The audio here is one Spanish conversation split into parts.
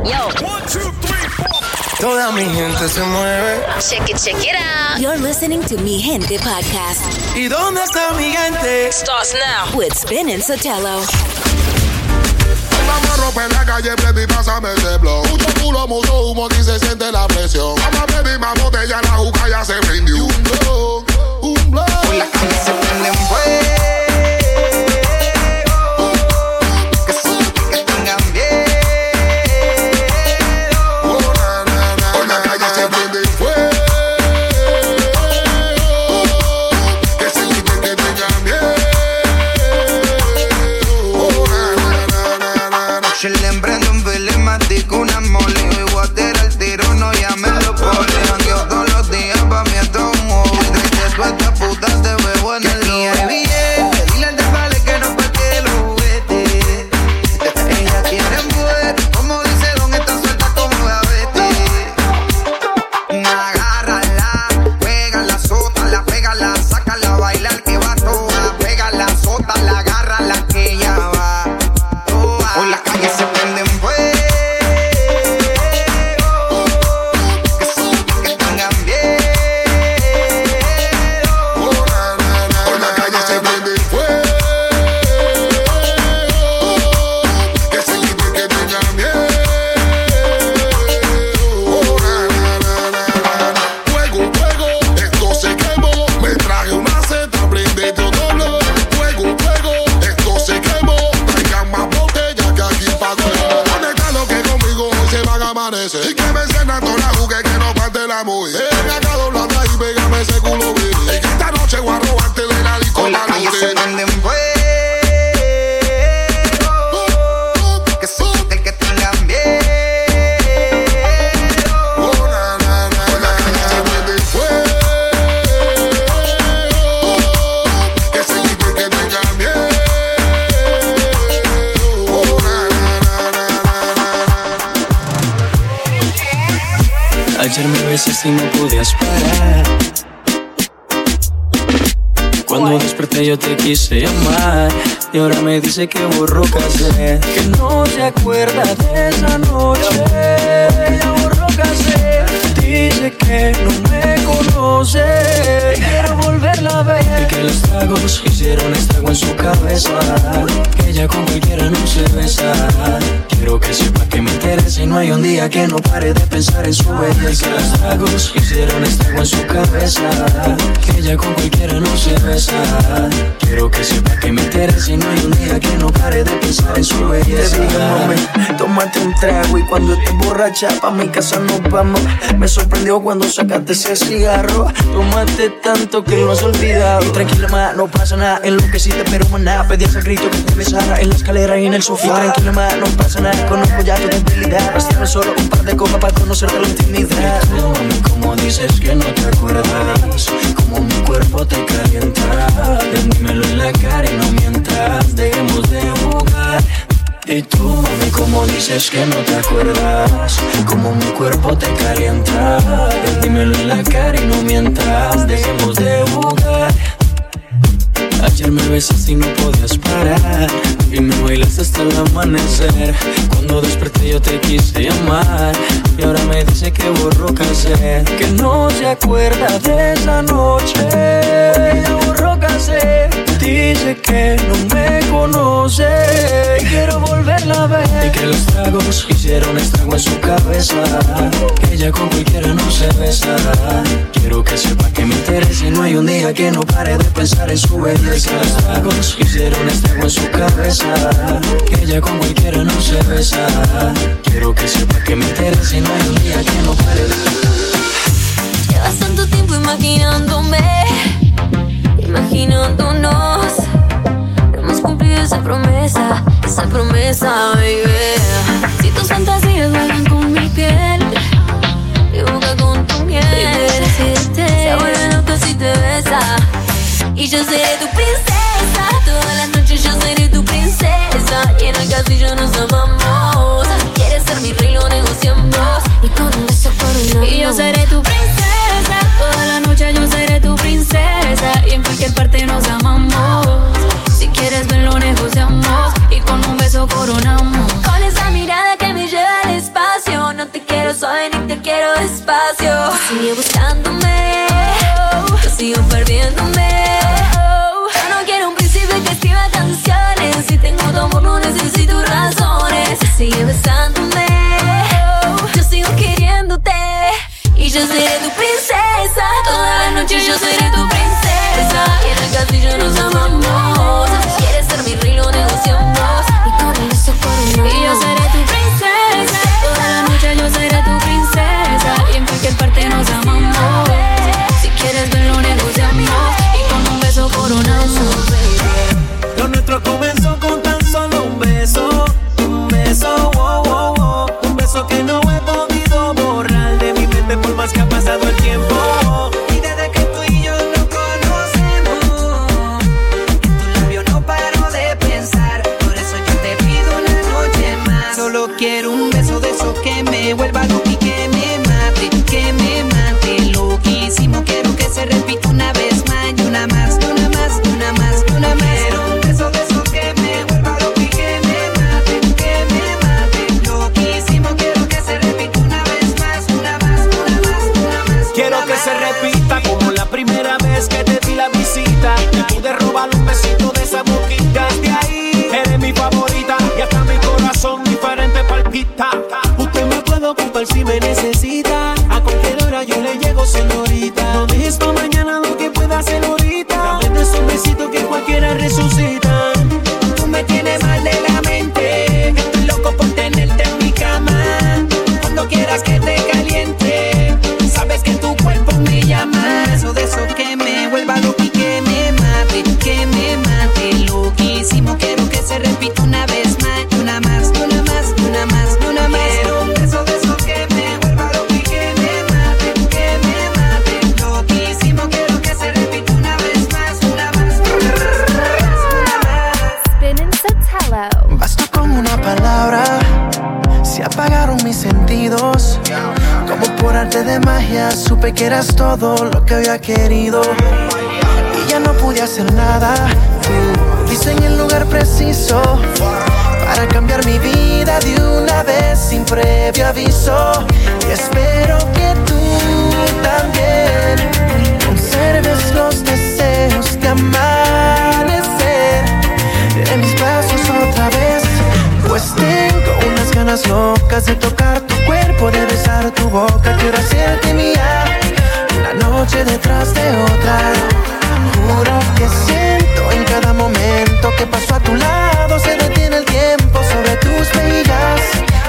Yo. One, two, three, four. Toda mi gente se mueve. Check it, check it out. You're listening to Mi Gente podcast ¿Y dónde está mi gente? Starts now. with Spin and Sotelo. Vamos a romper la calle, baby, pásame ese blow. Mucho culo, mucho humo, aquí se siente la presión. Vamos, baby, más botella, la juca ya se prendió. Un blow, un blow. Las calles se prenden fuego. Y ahora me dice que borró casé, que no se acuerda de esa noche. Ella borró casé, dice que no me conoce, quiero volverla a ver. Y que los tragos hicieron estrago en su cabeza, que ella con cualquiera no se besa. Quiero que sepa que me interesa y no hay un día que no pare de pensar en su belleza. Que los tragos hicieron estrago en su cabeza, que ella con cualquiera no se besa. Quiero que sepa que me interesa y no hay un día que no pare de pensar en su belleza. Te digo, mami, tómate un trago y cuando estés borracha pa' mi casa nos vamos. Me sorprendió cuando sacaste ese cigarro. Tómate tanto que lo has olvidado. Y tranquila, ma, no pasa nada. En lo que sí te pero maná. Pedías al grito que te besara en la escalera y en el sofá. Y tranquila, ma, no pasa nada. Conozco ya tu debilidad. Bastante solo un par de copas para conocerte la intimidad. Como dices que no te acuerdas, como dices que no te acuerdas, como mi cuerpo te calienta. Ven, dímelo en la cara y no mientas, dejemos de jugar. Ayer me besaste y no podías parar Y me bailaste hasta el amanecer. Cuando desperté yo te quise llamar Y ahora me dice que borró casé Que no se acuerda de esa noche. Ella borró casé Dice que no me conoce. Y quiero volverla a ver. Y que los tragos hicieron estrago en su cabeza. Que ella con cualquiera no se besa. Quiero que sepa que me interesa y no hay un día que no pare de pensar en su belleza. Los tragos hicieron estrago en su cabeza. Que ella con cualquiera no se besa. Quiero que sepa que me interesa y no hay un día que no pare Llevas tanto tiempo imaginándome, imaginándonos. No hemos cumplido esa promesa, esa promesa, baby. Si tus fantasías juegan con mi piel, dibuja con tu miel. Se vuelve loco si te besa. Y yo seré tu princesa, yo seré tu y en el castillo nos amamos. Si Quieres ser mi rey, negociamos. Y con un beso por un Y yo seré tu princesa. Toda la noche yo seré tu princesa. Y en cualquier parte nos amamos. Si quieres verlo, negociamos. Y con un beso coronamos. Con esa mirada que me lleva al espacio. No te quiero suave ni te quiero despacio. Sigue buscándome. Yo sigo perdiéndome. sigue besándome. Yo sigo queriéndote y yo seré tu princesa. Toda la noche yo seré tu princesa. Y en el castillo nos amamos. querido y ya no pude hacer nada. Tú diseñé el lugar preciso para cambiar mi vida de una vez sin previo aviso. Y espero que tú también conserves los deseos de amanecer en mis brazos otra vez. Pues tengo unas ganas locas de tocar tu cuerpo, de besar tu boca detrás de otra. Juro que siento en cada momento que paso a tu lado. Se detiene el tiempo sobre tus mejillas.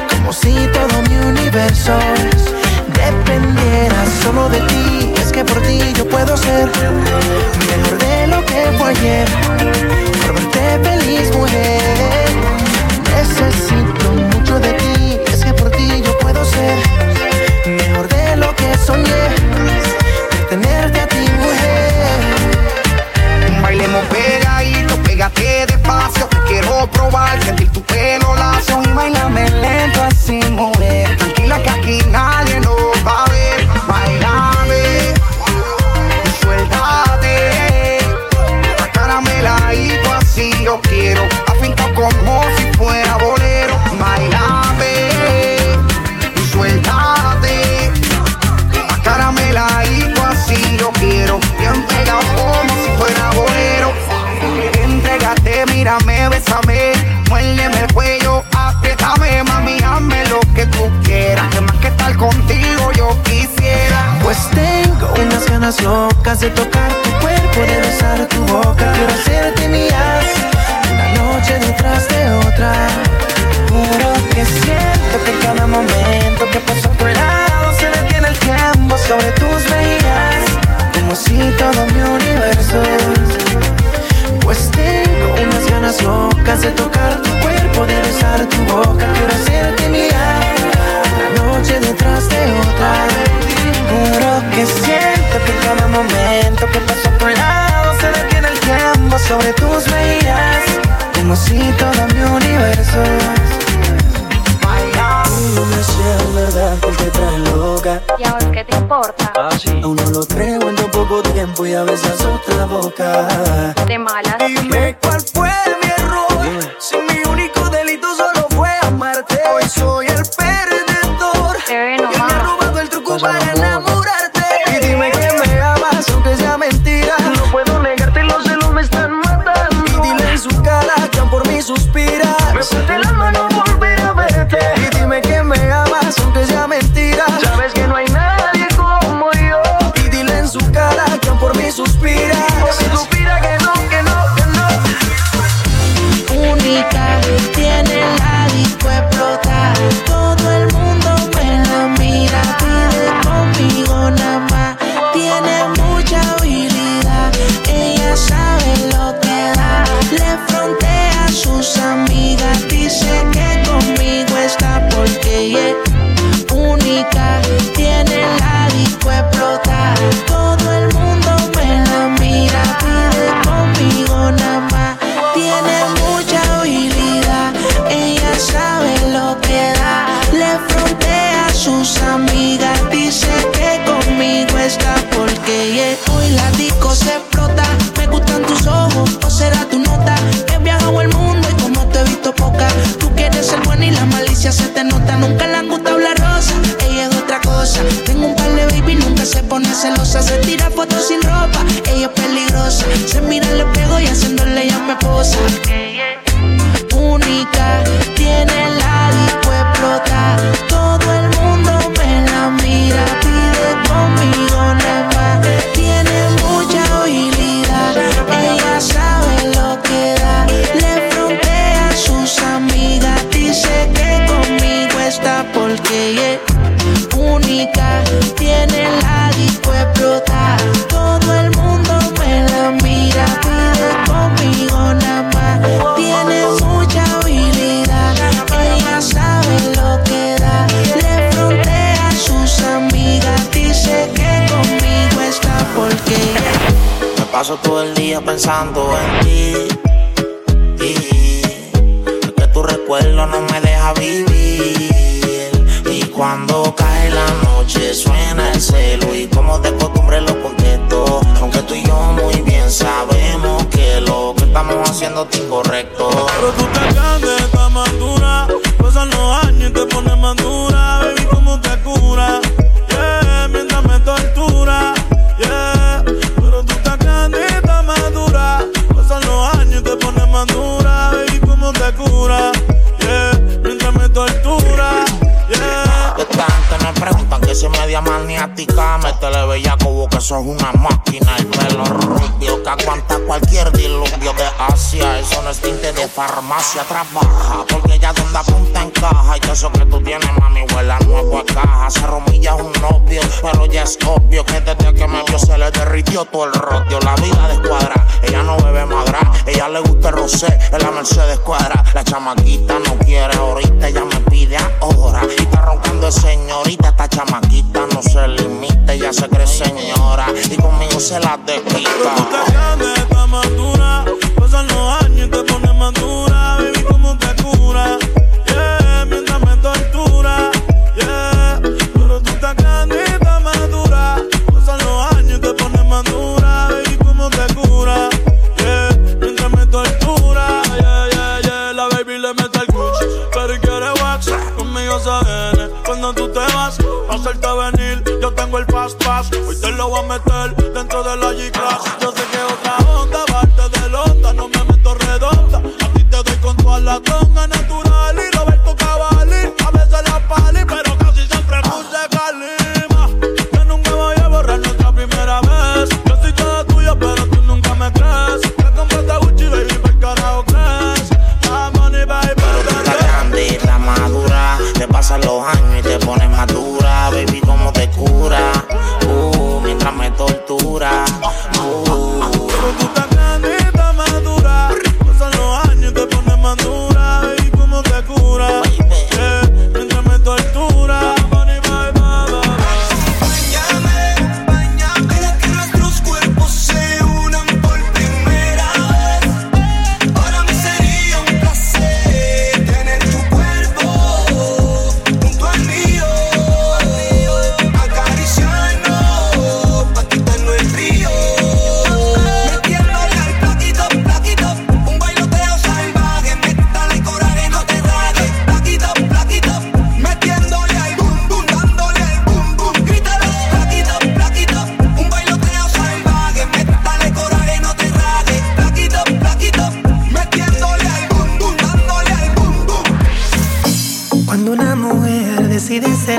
Como si todo mi universo dependiera solo de ti. Es que por ti yo puedo ser mejor de lo que fue ayer. Por verte feliz, mujer. porque es única, tiene la disco. Todo el mundo me la mira, pide conmigo nada más. Tiene mucha habilidad, ella sabe lo que da. Le frontea a sus amigas, dice que conmigo está porque me paso todo el día pensando en ti Que tu recuerdo no me deja vivir. Cuando cae la noche suena el celo y como de costumbre lo contesto. Aunque tú y yo muy bien sabemos que lo que estamos haciendo es incorrecto. Pero tú te grande, estás más dura. Pasan los años y te pones más. Baby, ¿cómo te cura? Parece media maniática, métele bellaco, como que sos una máquina. El pelo rubio que aguanta cualquier diluvio de Asia. Eso no es tinte de farmacia, trabaja. Porque ya donde apunta encaja. Y que eso que tú tienes, mami, huela nuevo a caja. Se romilla un novio, pero ya es obvio que desde que me vio se le derritió todo el rotio. La vida de escuadra, ella no bebe madra. Ella le gusta el rosé, es la Mercedes cuadra. La chamaquita no quiere ahorita, ella me pide ahora. Y está roncando el señorita, esta chamaquita flaquita no se limita, ella se cree señora y conmigo se la desquita.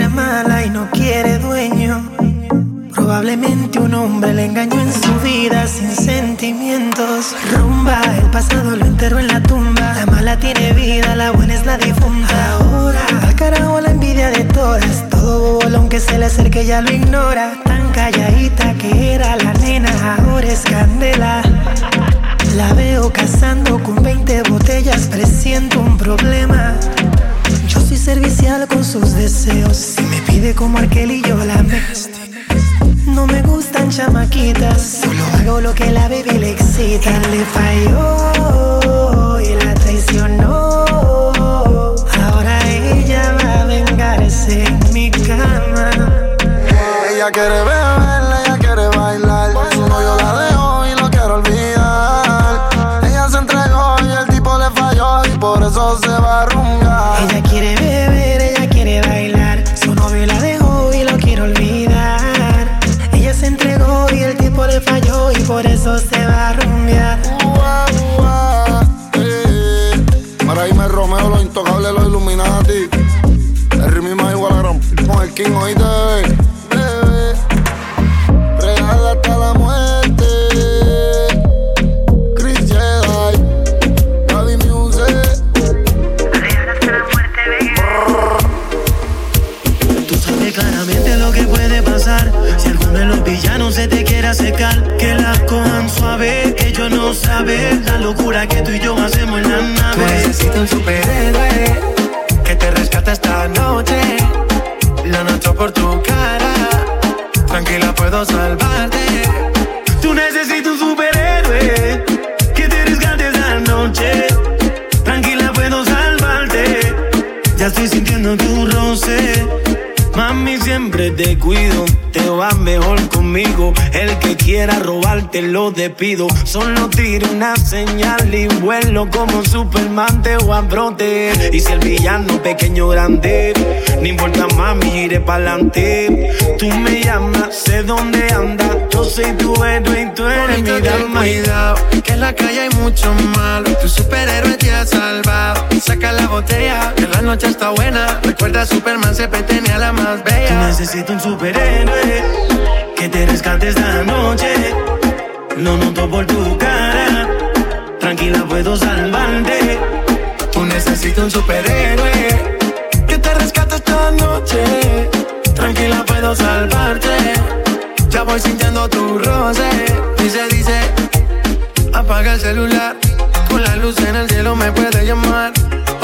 Ser mala y no quiere dueño. Probablemente un hombre le engañó en su vida sin sentimientos. Rumba, el pasado lo enterró en la tumba. La mala tiene vida, la buena es la difunta. Ahora, al carajo la envidia de todas. Todo bobo, aunque se le acerque, ya lo ignora. Tan calladita que era la nena, ahora es candela. La veo cazando con 20 botellas, presiento un problema. Soy servicial con sus deseos. Si me pide como aquel y yo la me. No me gustan chamaquitas, solo hago lo que la baby le excita. Le falló y la traicionó. Ahora ella va a vengarse en mi cama. Ella quiere beber, King, oíste, bebé. Bebé. Real hasta la muerte. Chris Jedi. Gaby Music. Tú sabes claramente lo que puede pasar Si alguno de los villanos se te quiere acercar Que la cojan suave, yo no sabe La locura que tú y yo hacemos en la nave Necesito un superhéroe Que te rescate esta noche Salvarte. Tú necesitas un superhéroe Que te rescate esta noche. Tranquila puedo salvarte. Ya estoy sintiendo tu siempre te cuido. Te va mejor conmigo. El que quiera robarte lo despido. Solo tiro una señal y vuelo como Superman te voy a proteger. Y si el villano pequeño grande, no importa mami, iré pa'lante. Tú me llamas, sé dónde andas. Yo soy tu héroe y tú eres mi dama. Cuidado, que en la calle hay mucho malo. Tu superhéroe te ha salvado. Saca la botella, que la noche está buena. Recuerda, Superman siempre tenía la más bella. Necesito un superhéroe que te rescate esta noche. Lo noto por tu cara. Tranquila, puedo salvarte. Tú necesitas un superhéroe que te rescate esta noche. Tranquila, puedo salvarte. Ya voy sintiendo tu roce. Dice, dice, apaga el celular. Con la luz en el cielo me puede llamar.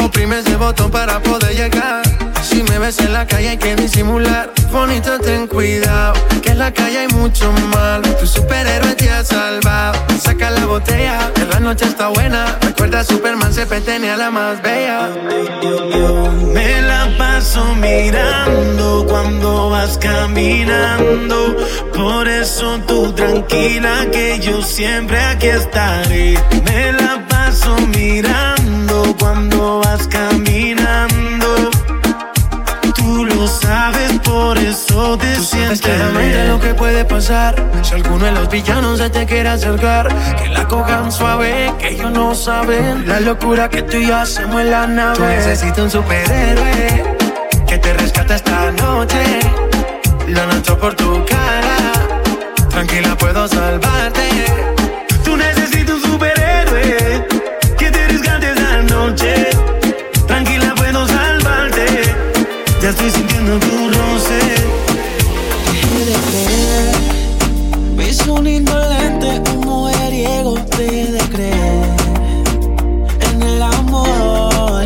Oprime ese botón para poder llegar. Si me ves en la calle hay que disimular. Bonito, ten cuidado. Que en la calle hay mucho mal. Tu superhéroe te ha salvado. Saca la botella, que la noche está buena. Recuerda, Superman siempre tenía la más bella. Me la paso mirando cuando vas caminando. Por eso tú tranquila que yo siempre aquí estaré. Me la paso mirando cuando vas caminando. Tú sabes, por eso te Sabes sientes claramente bien. lo que puede pasar Si alguno de los villanos se te quiere acercar Que la cojan suave, que ellos no saben La locura que tú y yo hacemos en la nave Tú necesitas un superhéroe Que te rescate esta noche Lo noto por tu cara Tranquila puedo salvarte Tú necesitas un superhéroe que te rescate esta noche. Tranquila, puedo salvarte. Ya estoy sintiendo tu roce. de creer. Ves un indolente, un mujeriego, deje de creer en el amor.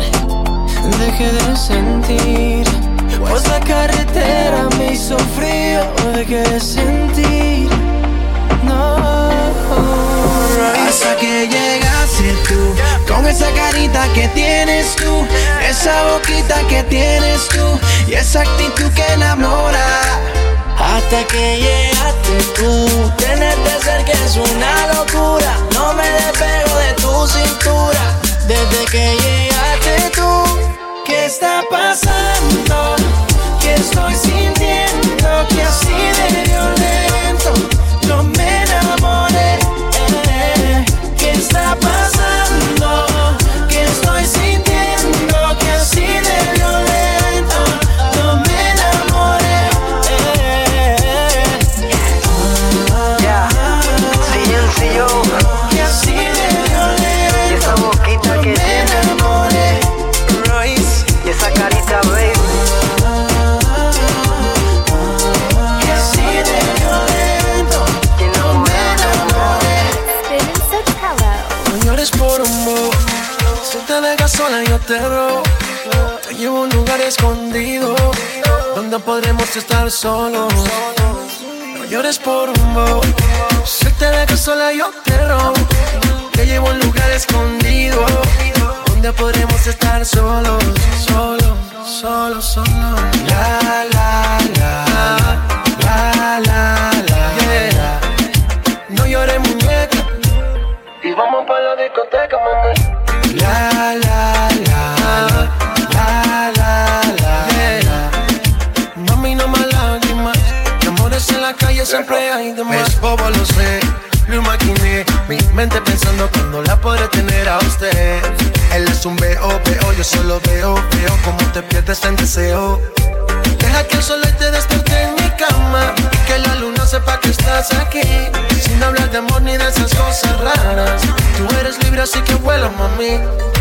Deje de sentir, pues la carretera me hizo frío. Deje de sentir, no. Hasta que tú, esa carita que tienes tú, esa boquita que tienes tú, y esa actitud que enamora. Hasta que llegaste tú, tenerte cerca es una locura. No me despego de tu cintura. Desde que llegaste tú, ¿qué está pasando? ¿Qué estoy sintiendo? Que así de estar solos. No llores por un bobo. Si te dejo sola yo te robo. Te llevo a un lugar escondido donde podremos estar solos, solos, solos, solos. La la la la la la. Yeah. No llores muñeca y vamos para la discoteca, mami. La la siempre hay de más. Es bobo, lo sé. Lo imaginé, mi mente pensando cuando la podré tener a usted. Él es un veo, veo, yo solo veo, veo como te pierdes en deseo. Deja que el sol te despierte en mi cama y que la luna sepa que estás aquí. Sin hablar de amor ni de esas cosas raras. Tú eres libre así que vuela, mami.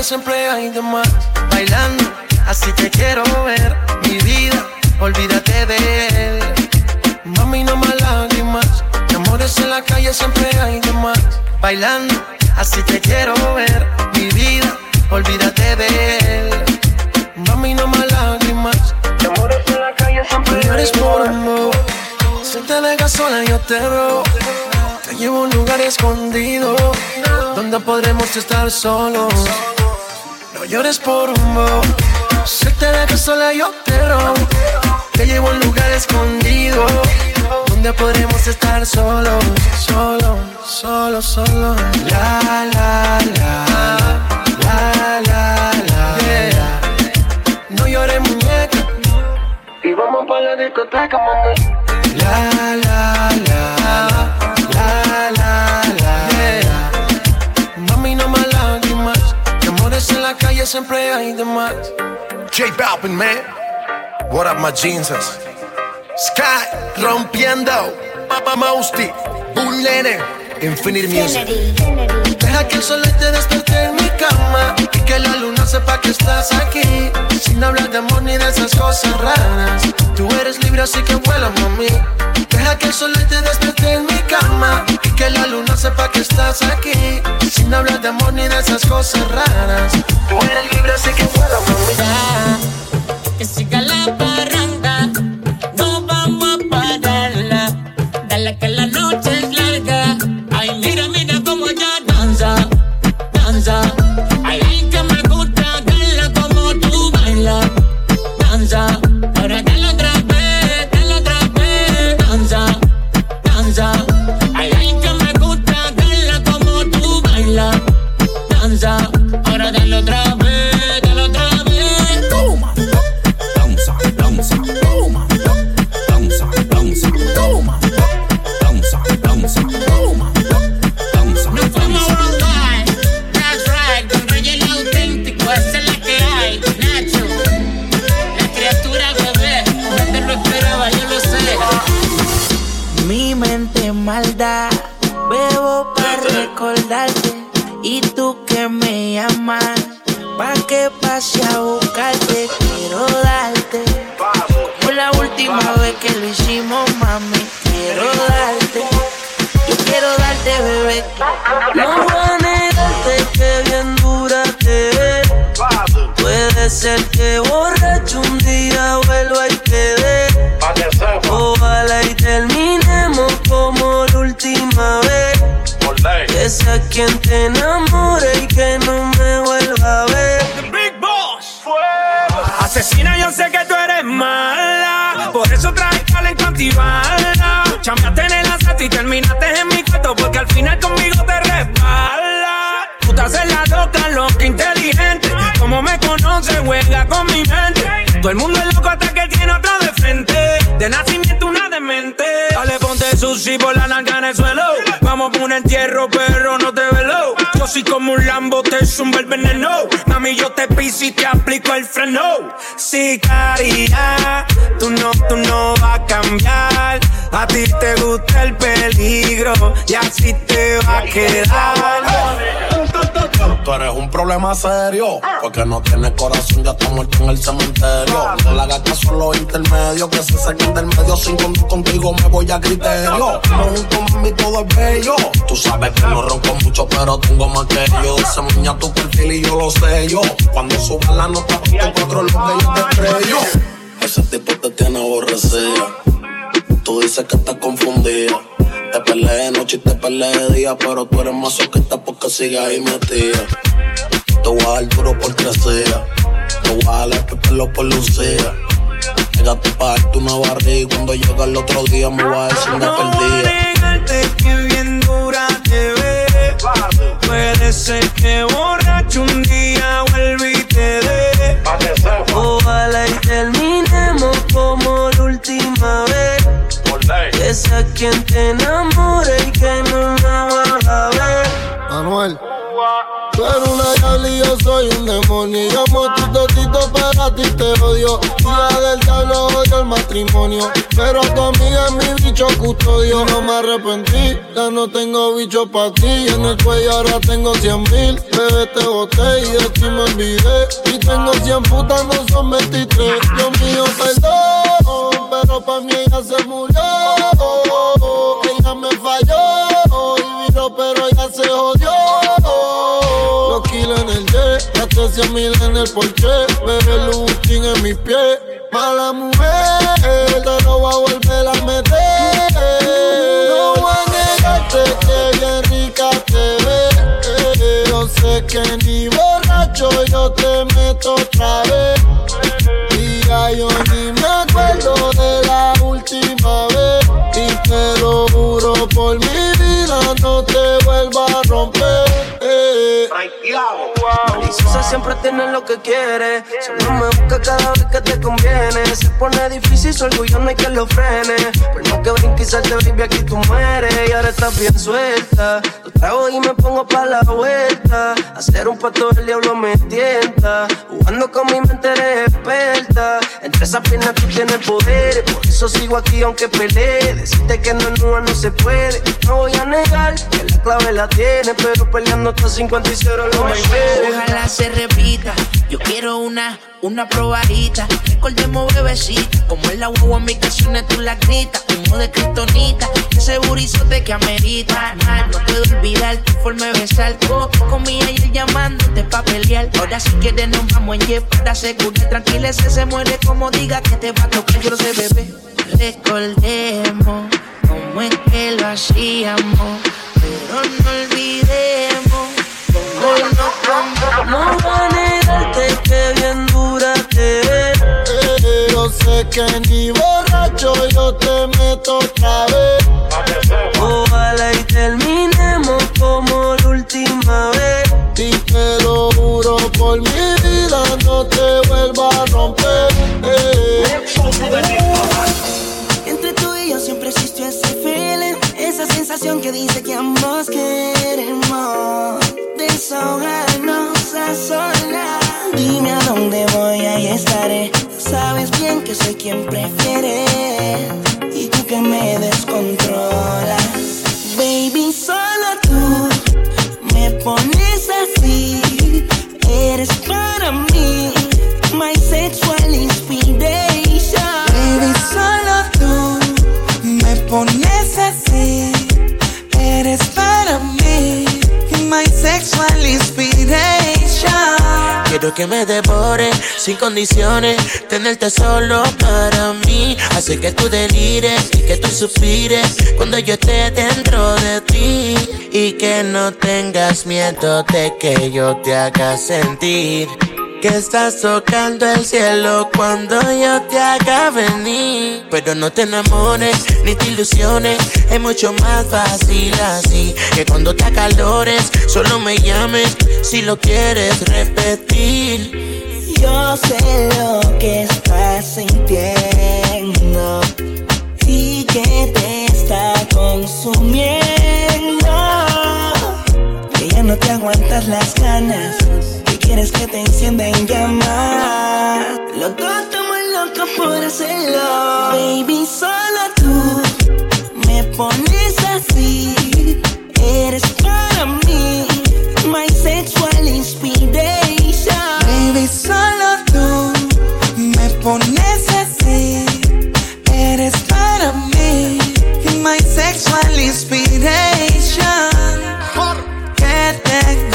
Calle siempre hay de más. Bailando, así te quiero ver. Mi vida, olvídate de él. Mami, no más lágrimas. De amores en la calle siempre hay de más. Bailando, así te quiero ver. Mi vida, olvídate de él. Mami, no más lágrimas. De amores en la calle siempre hay de por amor. Si te dejas sola, yo te robo. Te llevo a un lugar escondido donde podremos estar solos. No llores por un. Si te dejas sola, yo te robo. Te llevo a un lugar escondido donde podremos estar solos, solos, solos, solos. La la la la la la. Yeah. No llores muñeca y vamos para la discoteca, mami. La la siempre hay de más. J Balvin, man. What up, my jeanses? Sky rompiendo. Papa Mousty. Bull Lene. Infinite Music. Deja que el sol te despierte en mi cama y que la luna sepa que estás aquí. Sin hablar de amor ni de esas cosas raras. Tú eres libre así que vuela, mami. Que el sol te despierte en mi cama y que la luna sepa que estás aquí. Sin hablar de amor ni de esas cosas raras. Tú eres libre así que vuela, mami. Eso traje antibala. Chambeaste en el asalto y terminaste en mi cuarto. Porque al final conmigo te resbala. Tú te haces la loca, loca, inteligente. Como me conoces, juega con mi mente. Todo el mundo es loco hasta que tiene otro de frente. De nacimiento una demente. Dale, ponte sushi por la en el suelo. Vamos por un entierro, perro, no te velo. Yo soy como un Lambo, te zumba el veneno. Mami, yo te piso y te aplico el freno. Sicaria, tú no, tú no vas a cambiar. A ti te gusta el peligro y así te va a quedar. Tú eres un problema serio, porque no tienes corazón, ya está muerto en el cementerio. No le hagas caso a que se saquen del medio sin contigo me voy a criterio. No junto mami todo es bello. Tú sabes que no ronco mucho, pero tengo más que yo. Se muña tu perfil y yo lo sé yo. Cuando subas la nota, te encuentro lo que yo te estrello. Ese tipo te tiene aborrecida. Tú dices que estás confundida. Te peleé de noche y te peleé de día, pero tú eres más soqueta porque sigues ahí metida. Te voy a dar duro por crecer. Te voy a dar el pelo por lucía. Llegaste para darte una barriga y cuando llega el otro día me va a decir una No perdida. que bien dura te ve. Puede ser que borracho un día vuelva y te dé. Ojalá y terminemos como la última vez. Que sea quien te enamore y que no me vuelva a ver. Manuel. Tú eres una diabla y yo soy un demonio. Y amo tu totito, pero a ti te odio. Hija del diablo, odio el matrimonio. Pero tu amiga es mi bicho custodio. No me arrepentí, ya no tengo bicho para ti. En el cuello ahora tengo cien mil. Bebé, te boté y de ti me olvidé. Y tengo cien putas, no son 23. Dios mío, perdón, pero pa' mí ella se murió. Ella me falló y vino, pero ella se jodió. 100 mil en el porche. Bebé Lustin en mis pies. Mala mujer, te lo voy a volver a meter. No voy a negarte que bien rica te ves. Yo sé que ni borracho yo te meto otra vez. Y ya yo ni me acuerdo de la última vez. Y te lo juro por mi vida, no te vuelva a romper. Maliciosa siempre tiene lo que quiere. Solo me busca cada vez que te conviene. Se pone difícil, su orgullo no hay que lo frene. Por no que brinque y salte, baby, aquí tú mueres. Y ahora estás bien suelta. Lo trago y me pongo pa' la vuelta. Hacer un pato del diablo me tienta. Jugando con mi mente eres experta. Entre esas piernas tú tienes poder. Por eso sigo aquí aunque pelee. Decirte que no es nua no se puede. No voy a negar que la clave la tiene. Pero peleando hasta 50 y 0 lo me Ojalá se repita. Yo quiero una, una probadita. Recordemos bebecita. Como el agua en mis canciones tú la gritas. Humo de kriptonita. Ese burizote que amerita. Nah, no puedo olvidar tu forma de besar. Comía y él llamándote pa' pelear. Ahora si quieres nos vamos en jet para asegurar. Tranquila, ese se muere como diga que te va a tocar. Yo lo sé, bebé. Recordemos cómo es que lo hacíamos. Pero no olvidemos No voy a negarte que bien dura te. Eh, Yo sé que ni borracho yo te meto otra vez. Ojalá y terminemos como la última vez. Y te lo juro por mi vida, no te vuelva a romper. Eh. Entre tú y yo siempre existió ese feeling, esa sensación que dice que ambos queremos desahogarnos a solas. Dime a dónde voy, ahí estaré. Sabes bien que soy quien prefiere y tú que me descontrolas. Quiero que me devore sin condiciones, tenerte solo para mí. Hace que tú delires y que tú suspires cuando yo esté dentro de ti. Y que no tengas miedo de que yo te haga sentir. Que estás tocando el cielo cuando yo te haga venir. Pero no te enamores ni te ilusiones. Es mucho más fácil así. Que cuando te acalores, solo me llames si lo quieres repetir. Yo sé lo que estás sintiendo y que te está consumiendo. Que ya no te aguantas te enciende en llamas. Los dos estamos locos por hacerlo. Baby, solo tú me pones así. Eres para mí, my sexual inspiration. Baby, solo tú me pones así. Eres para mí, my sexual inspiration.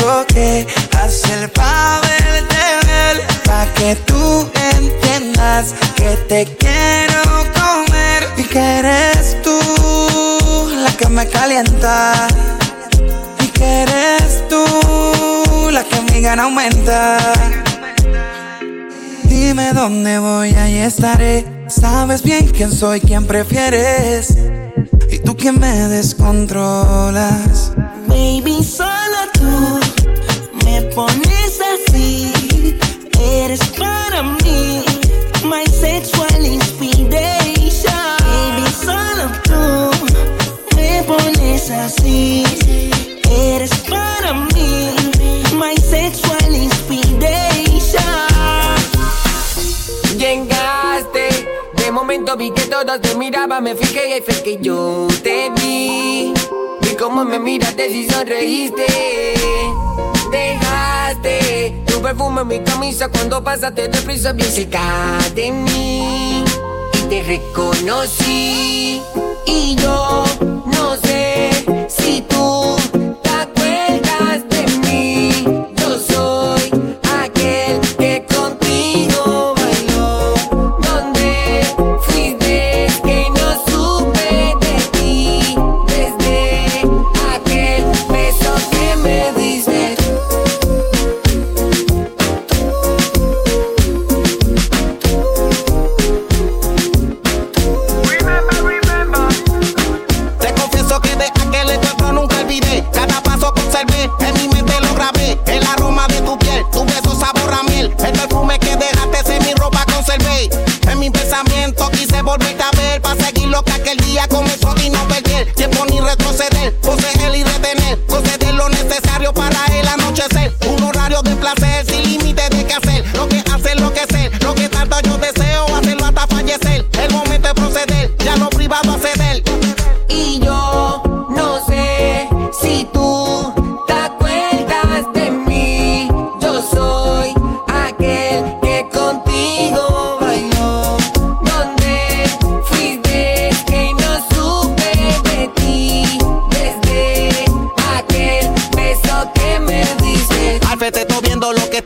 Tengo que hacer para verte ver? Pa' que tú entiendas que te quiero comer y que eres tú la que me calienta y que eres tú la que mi gana aumenta. Dime dónde voy, ahí estaré. Sabes bien quién soy, quién prefieres. Y tú quién me descontrolas. Baby, solo tú me pones así. Eres para mí, my sexual inspiration. Baby, solo tú me pones así. Eres vi que todos te miraban, me fijé y ahí fue que yo te vi. Vi cómo me miraste y sonreíste. Dejaste tu perfume en mi camisa cuando pasaste deprisa bien cerca de mí. Y te reconocí. Y yo no sé si tú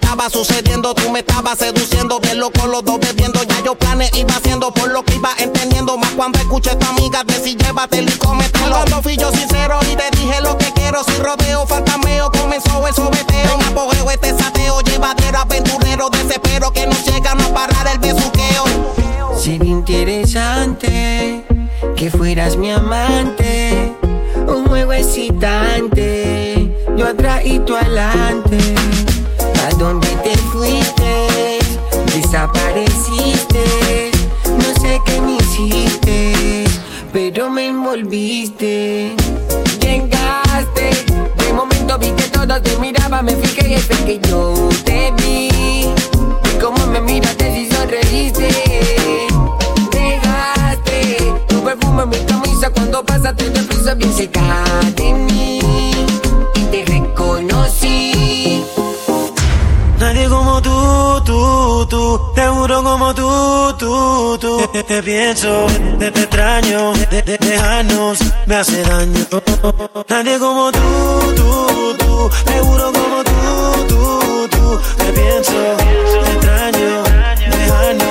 estaba sucediendo. Tú me estabas seduciendo, bien loco los dos bebiendo. Ya yo planes iba haciendo por lo que iba entendiendo. Más cuando escuché a tu amiga decir llévatelo y cómetelo. Cuando fui yo sincero y te dije lo que quiero. Sin rodeo, fantameo, comenzó el sobeteo. En apogeo este sateo, llevadero, aventurero, desespero. Que no llega a parar el besuqueo. Sería interesante que fueras mi amante, un juego excitante, yo atrás y tú adelante. ¿A dónde te fuiste? Desapareciste, no sé qué me hiciste, pero me envolviste. Llegaste, de momento vi que todos te miraban, me fijé y fue que yo te vi. Y cómo me miraste y sonreíste. Dejaste tu perfume en mi camisa cuando pasaste de prisa bien cerca de mí. Te juro como tú, tú, tú. Te, pienso, te, te extraño, de, de- dejarnos me hace daño. Nadie como tú, tú, tú, te juro como tú, tú, tú. Te pienso, te extraño, dejarnos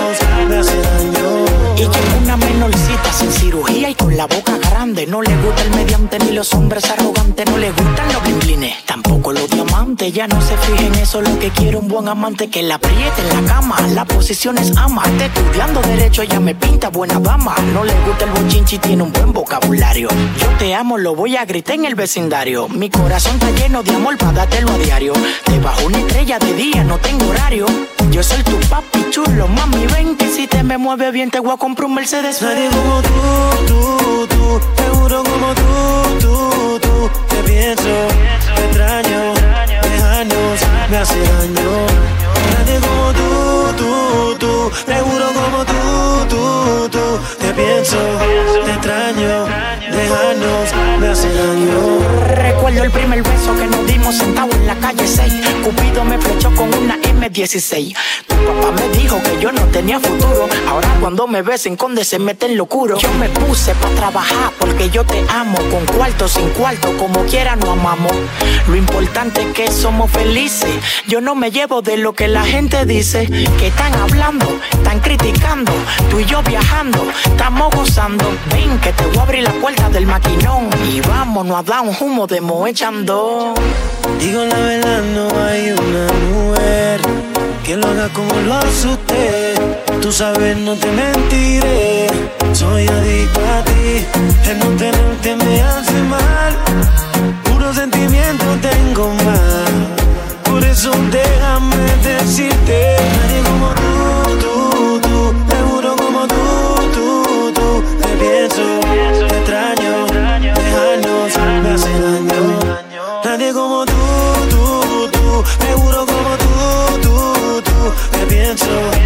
sin cirugía y con la boca grande. No le gusta el mediante ni los hombres arrogantes. No le gustan los blinglines, tampoco los diamantes. Ya no se fije en eso. Lo que quiere un buen amante que la apriete en la cama. La posición es ama. Está estudiando derecho, ella me pinta buena dama. No le gusta el bochinchi tiene un buen vocabulario. Yo te amo, lo voy a gritar en el vecindario. Mi corazón está lleno de amor para dártelo a diario. Debajo una estrella de día, no tengo horario. Yo soy tu papi chulo, mami, ven que si te me mueve bien te voy a comprar un Mercedes. Nadie como tú, tú, tú, Te seguro como tú, tú, tú. Te pienso, te extraño, de años me hace daño. Nadie como tú, tú, tú te juro como tú, tú, tú. Te pienso, te extraño, dejarnos me hace daño. Recuerdo el primer beso que nos dimos sentado en la calle 6. Cupido me flechó con una M16. Tu papá me dijo que yo no tenía futuro. Ahora cuando me besen, conde se mete en locuro. Yo me puse para trabajar porque yo te amo. Con cuarto, sin cuarto, como quiera nos amamos. Lo importante es que somos felices. Yo no me llevo de lo que la gente dice. Que están hablando están criticando. Tú y yo viajando, estamos gozando. Ven que te voy a abrir la puerta del maquinón. Y vámonos a dar un humo de moechando. Digo la verdad, no hay una mujer que lo haga como lo hace usted. Tú sabes, no te mentiré. Soy adicto a ti. El no tenerte me hace mal. Puro sentimiento tengo más. Por eso déjame decirte. Te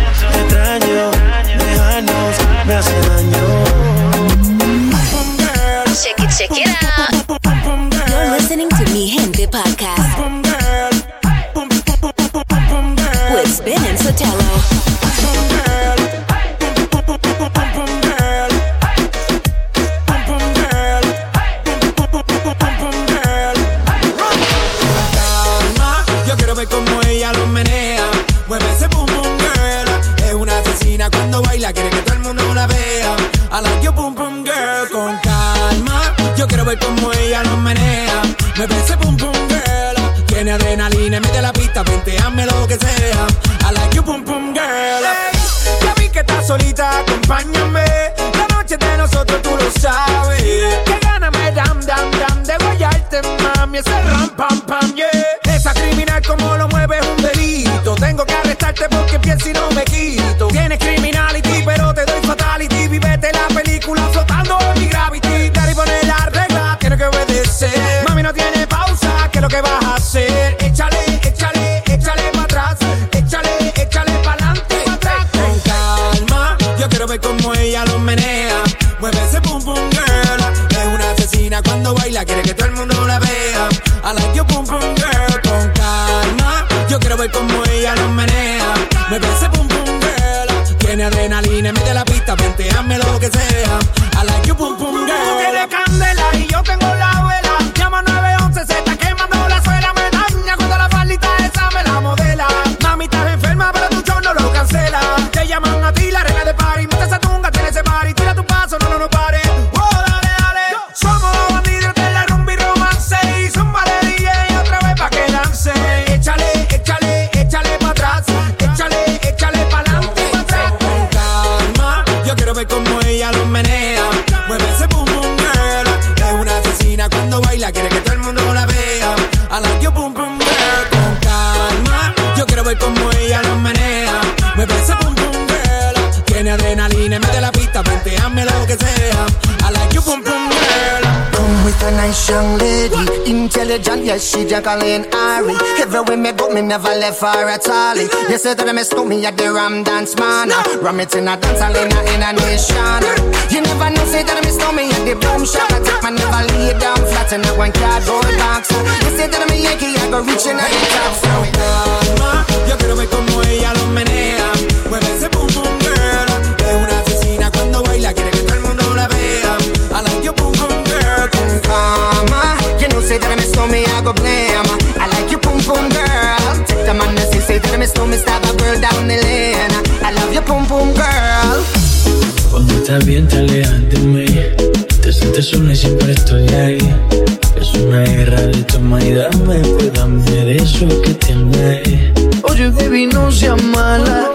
intelligent, yes, she Jacqueline Ari. Everywhere me go, me never left her at all. You say that I miss me at the Ram Dance Man. Ram it in a dance hall in a, in a nation. You never know, say that I miss me at the boom shop. I take my never lay down flat in a one cardboard box. You say that I'm a Yankee, I go reaching out the top. So calma, yo quiero ver cómo ella lo menea. Mueve ese pum pum girl. Say that I miss me, I go blame. I like you, pum pum girl. Take the man that say, say that I miss me, stab a girl down the lane. I love you, pum pum girl. Cuando estás bien te alejas de mí Te sientes sola y siempre estoy ahí Es una guerra de toma y dame Pues dame de eso que tienes Oye, baby, no seas mala.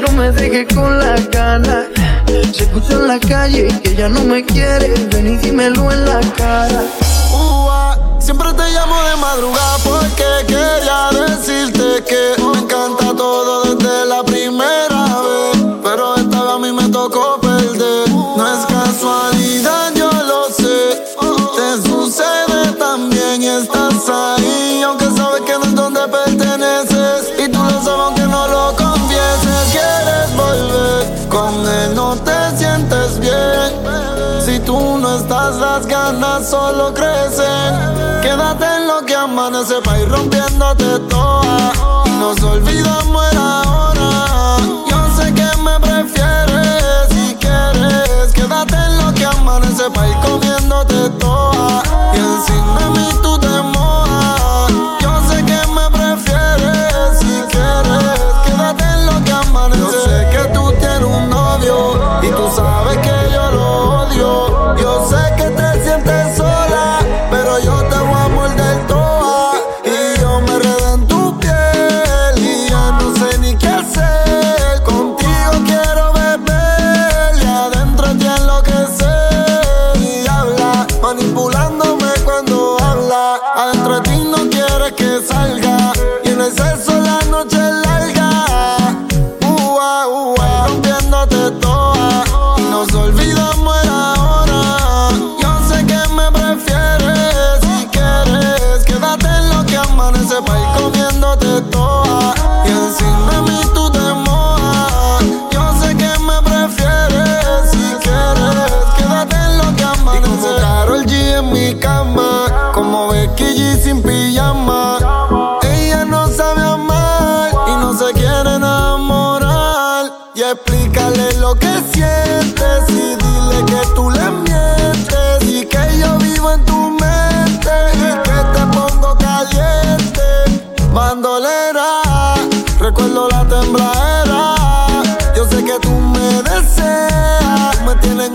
No me dejes con la gana. Se escucha en la calle que ya no me quieres. Ven y dímelo en la cara. Siempre te llamo de madrugada porque quería decirte que me encanta no estás, las ganas solo crecen. Quédate en lo que amanece pa' ir rompiéndote toda. Y nos olvidamos era ahora. Yo sé que me prefieres si quieres. Quédate en lo que amanece pa' ir comiéndote toda. Y encima de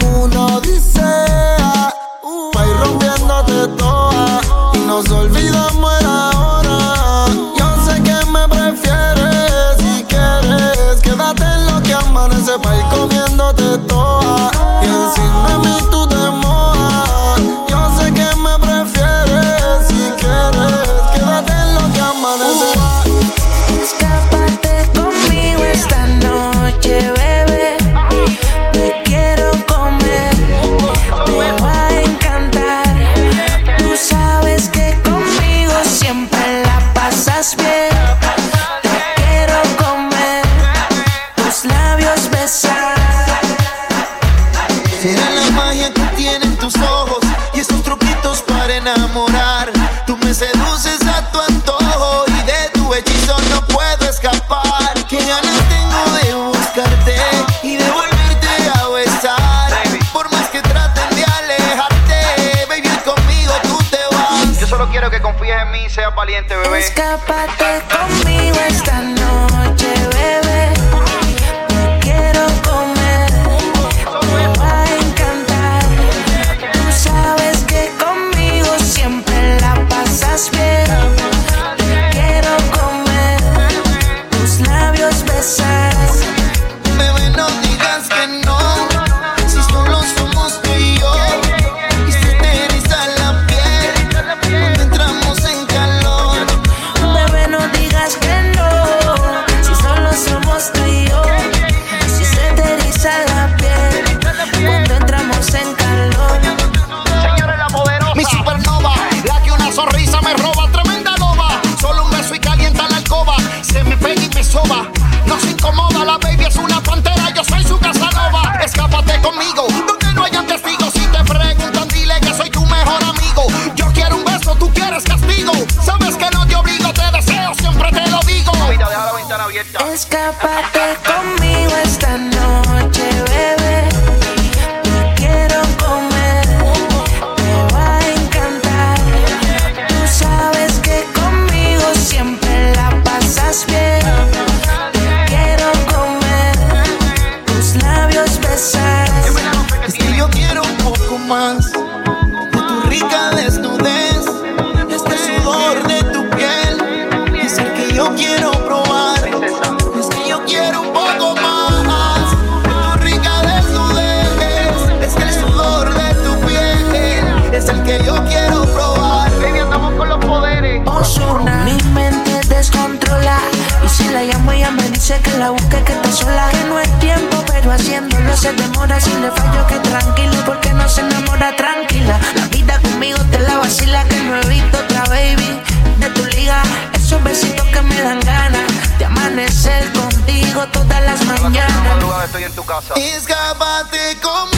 en Iscápate con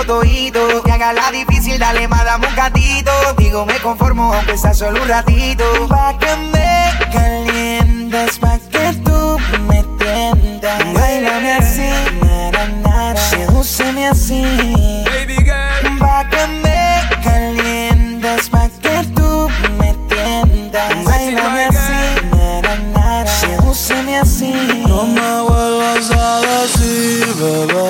tuyo todito. Que haga la difícil, dale más, dame un gatito. Digo, me conformo, aunque sea solo un ratito. Pa' que me calientes, pa' que tú me tiendas. Bailame así, nara, nara. Sedúceme así. Baby girl. Pa' que me calientes, pa' que tú me tiendas. Bailame así, nara, nara. Sedúceme así. No me vuelvas a decir, bebé.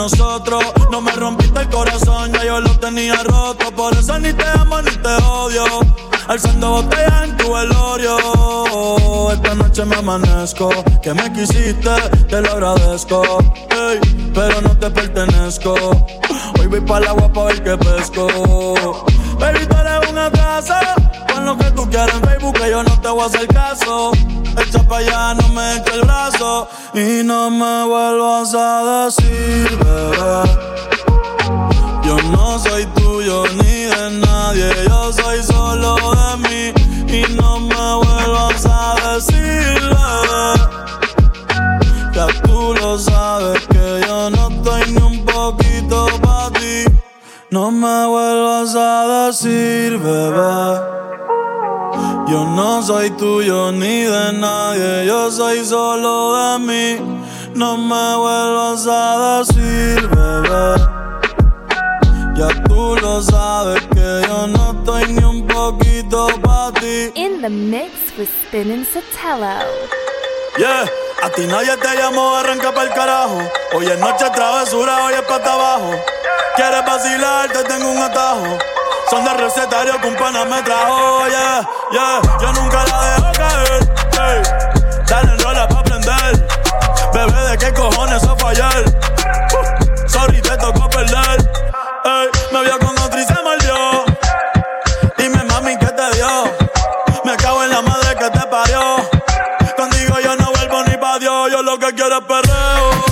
nosotros. No me rompiste el corazón, ya yo lo tenía roto. Por eso ni te amo ni te odio. Alzando botellas en tu velorio. Esta noche me amanezco. Que me quisiste, te lo agradezco. Ey, pero no te pertenezco. Hoy voy para el agua pa' ver qué pesco. Quieras en Facebook, que yo no te voy a hacer caso. Echa pa' allá, no me eche el brazo. Y no me vuelvas a decir, bebé. Yo no soy tuyo ni de nadie, yo soy solo de mí. Y no me vuelvas a decir, bebé. Ya tú lo sabes que yo no estoy ni un poquito para ti. No me vuelvas a decir, bebé. Yo no soy tuyo ni de nadie, yo soy solo de mí. No me vuelvas a decir, bebé. Ya tú lo sabes que yo no estoy ni un poquito para ti. In the mix with Spin and Sotelo. Yeah, a ti nadie te llamó, arranca pa'l carajo. Hoy es noche travesura, hoy es pata abajo. Quieres vacilar, te tengo un atajo. Son de recetario que un pana me trajo, yeah, yeah. Yo nunca la dejo caer, hey. Dale rola pa' aprender. Bebé, ¿de qué cojones fue ayer? Uh, sorry, te tocó perder. Ey, me vio con otro y se mordió. Dime, mami, ¿qué te dio? Me cago en la madre que te parió. Contigo yo no vuelvo ni pa' Dios, yo lo que quiero es perreo.